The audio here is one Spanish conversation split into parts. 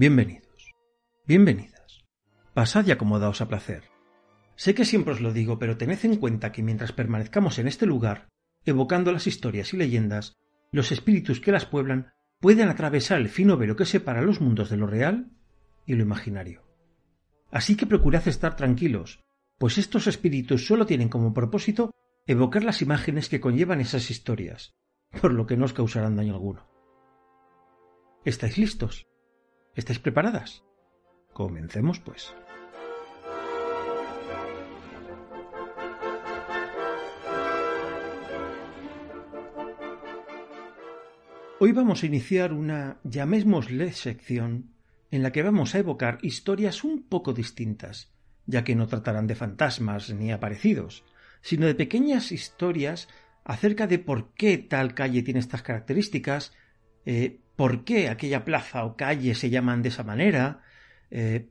Bienvenidos, bienvenidas. Pasad y acomodaos a placer. Sé que siempre os lo digo, pero tened en cuenta que mientras permanezcamos en este lugar, evocando las historias y leyendas, los espíritus que las pueblan pueden atravesar el fino velo que separa los mundos de lo real y lo imaginario. Así que procurad estar tranquilos, pues estos espíritus solo tienen como propósito evocar las imágenes que conllevan esas historias, por lo que no os causarán daño alguno. ¿Estáis listos? ¿Estáis preparadas? Comencemos, pues. Hoy vamos a iniciar una, llamémosle sección, en la que vamos a evocar historias un poco distintas, ya que no tratarán de fantasmas ni aparecidos, sino de pequeñas historias acerca de por qué tal calle tiene estas características, eh, por qué aquella plaza o calle se llaman de esa manera, eh,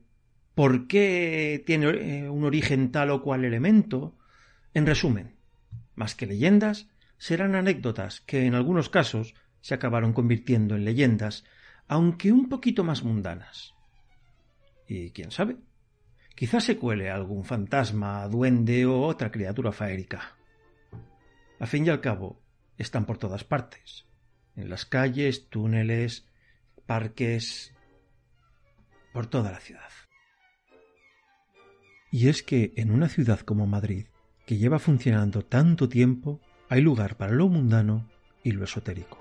por qué tiene eh, un origen tal o cual elemento. En resumen, más que leyendas, serán anécdotas que en algunos casos se acabaron convirtiendo en leyendas, aunque un poquito más mundanas. Y quién sabe, quizás se cuele algún fantasma, duende o otra criatura faérica. A fin y al cabo, están por todas partes, en las calles, túneles, parques, por toda la ciudad. Y es que en una ciudad como Madrid, que lleva funcionando tanto tiempo, hay lugar para lo mundano y lo esotérico.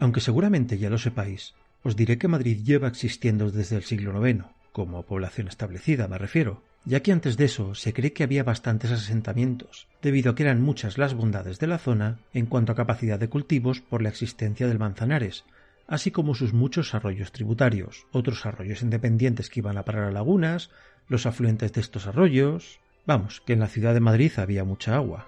Aunque seguramente ya lo sepáis, os diré que Madrid lleva existiendo desde el siglo IX, como población establecida me refiero, ya que antes de eso se cree que había bastantes asentamientos, debido a que eran muchas las bondades de la zona en cuanto a capacidad de cultivos por la existencia del Manzanares, así como sus muchos arroyos tributarios, otros arroyos independientes que iban a parar a lagunas, los afluentes de estos arroyos. Vamos, que en la ciudad de Madrid había mucha agua.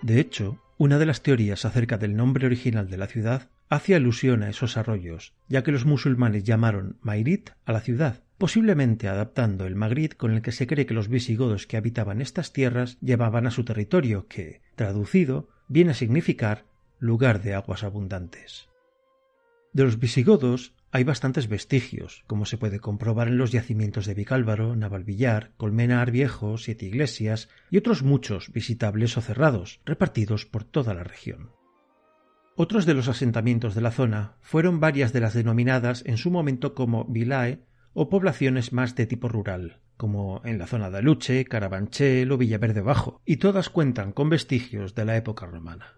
De hecho, una de las teorías acerca del nombre original de la ciudad hace alusión a esos arroyos, ya que los musulmanes llamaron Mairit a la ciudad, posiblemente adaptando el Magrit con el que se cree que los visigodos que habitaban estas tierras llevaban a su territorio, que, traducido, viene a significar lugar de aguas abundantes. De los visigodos hay bastantes vestigios, como se puede comprobar en los yacimientos de Vicálvaro, Navalvillar, Colmenar Viejo, Siete Iglesias y otros muchos visitables o cerrados, repartidos por toda la región. Otros de los asentamientos de la zona fueron varias de las denominadas en su momento como vilae o poblaciones más de tipo rural, como en la zona de Aluche, Carabanchel o Villaverde Bajo, y todas cuentan con vestigios de la época romana.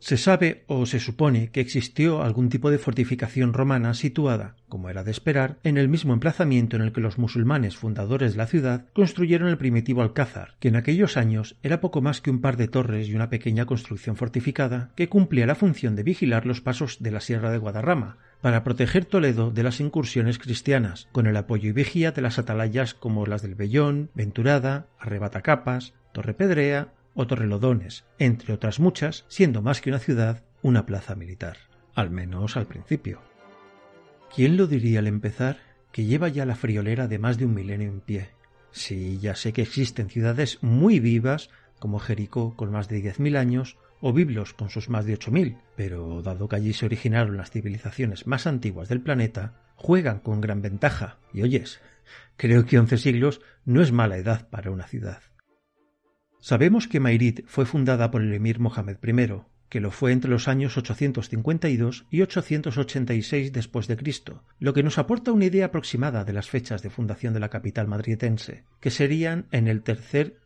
Se sabe o se supone que existió algún tipo de fortificación romana situada, como era de esperar, en el mismo emplazamiento en el que los musulmanes fundadores de la ciudad construyeron el primitivo alcázar, que en aquellos años era poco más que un par de torres y una pequeña construcción fortificada que cumplía la función de vigilar los pasos de la Sierra de Guadarrama, para proteger Toledo de las incursiones cristianas, con el apoyo y vigía de las atalayas como las del Bellón, Venturada, Arrebatacapas, Torrepedrea o Torrelodones, entre otras muchas, siendo más que una ciudad, una plaza militar, al menos al principio. ¿Quién lo diría al empezar que lleva ya la friolera de más de un milenio en pie? Sí, ya sé que existen ciudades muy vivas, como Jericó con más de diez mil años, o Biblos con sus más de ocho mil, pero dado que allí se originaron las civilizaciones más antiguas del planeta, juegan con gran ventaja. Y oyes, creo que once siglos no es mala edad para una ciudad. Sabemos que Mairit fue fundada por el emir Mohamed I, que lo fue entre los años 852 y 886 después de Cristo, lo que nos aporta una idea aproximada de las fechas de fundación de la capital madrietense, que serían en el tercer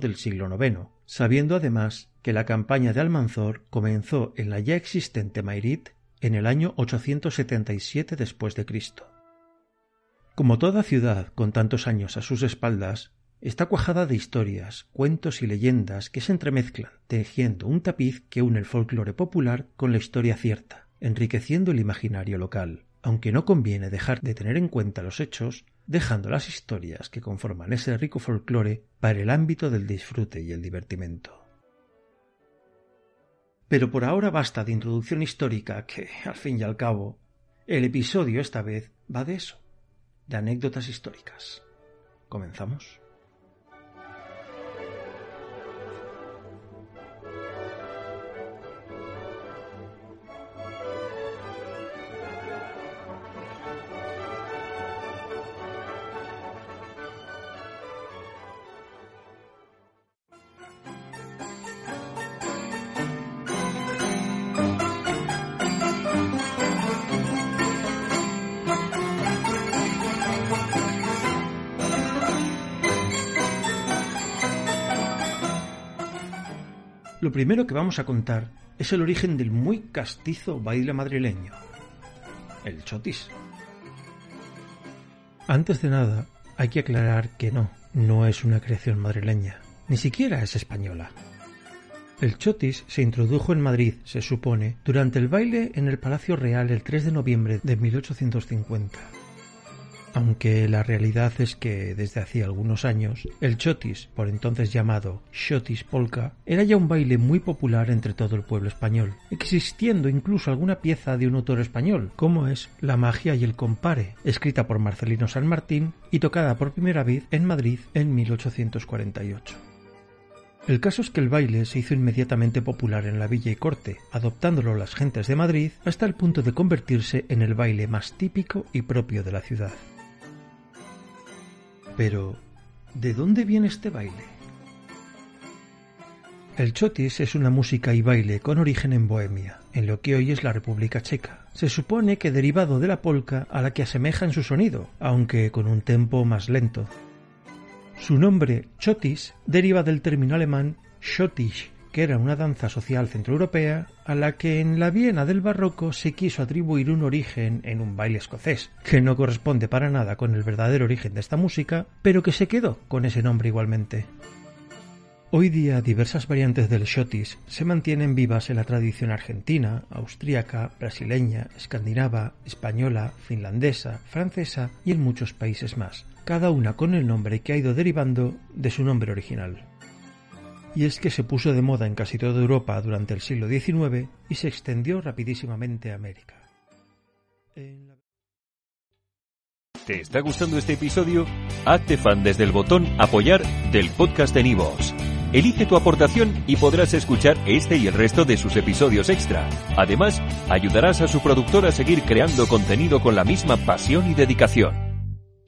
del siglo IX, sabiendo además que la campaña de Almanzor comenzó en la ya existente Mairit en el año 877 después de Cristo. Como toda ciudad con tantos años a sus espaldas, Está cuajada de historias, cuentos y leyendas que se entremezclan, tejiendo un tapiz que une el folclore popular con la historia cierta, enriqueciendo el imaginario local, aunque no conviene dejar de tener en cuenta los hechos, dejando las historias que conforman ese rico folclore para el ámbito del disfrute y el divertimento. Pero por ahora basta de introducción histórica que, al fin y al cabo, el episodio esta vez va de eso, de anécdotas históricas. ¿Comenzamos? Lo primero que vamos a contar es el origen del muy castizo baile madrileño, el chotis. Antes de nada, hay que aclarar que no, no es una creación madrileña, ni siquiera es española. El chotis se introdujo en Madrid, se supone, durante el baile en el Palacio Real el 3 de noviembre de 1850 aunque la realidad es que desde hacía algunos años el chotis, por entonces llamado chotis polka, era ya un baile muy popular entre todo el pueblo español, existiendo incluso alguna pieza de un autor español, como es La magia y el compare, escrita por Marcelino San Martín y tocada por primera vez en Madrid en 1848. El caso es que el baile se hizo inmediatamente popular en la villa y corte, adoptándolo las gentes de Madrid hasta el punto de convertirse en el baile más típico y propio de la ciudad. Pero, ¿de dónde viene este baile? El chotis es una música y baile con origen en Bohemia, en lo que hoy es la República Checa. Se supone que derivado de la polka a la que asemeja en su sonido, aunque con un tempo más lento. Su nombre, chotis, deriva del término alemán Schottisch, que era una danza social centroeuropea a la que en la Viena del barroco se quiso atribuir un origen en un baile escocés, que no corresponde para nada con el verdadero origen de esta música, pero que se quedó con ese nombre igualmente. Hoy día diversas variantes del shotis se mantienen vivas en la tradición argentina, austríaca, brasileña, escandinava, española, finlandesa, francesa y en muchos países más, cada una con el nombre que ha ido derivando de su nombre original y es que se puso de moda en casi toda Europa durante el siglo XIX y se extendió rapidísimamente a América. ¿Te está gustando este episodio? Hazte fan desde el botón apoyar del podcast de Nivos. Elige tu aportación y podrás escuchar este y el resto de sus episodios extra. Además, ayudarás a su productor a seguir creando contenido con la misma pasión y dedicación.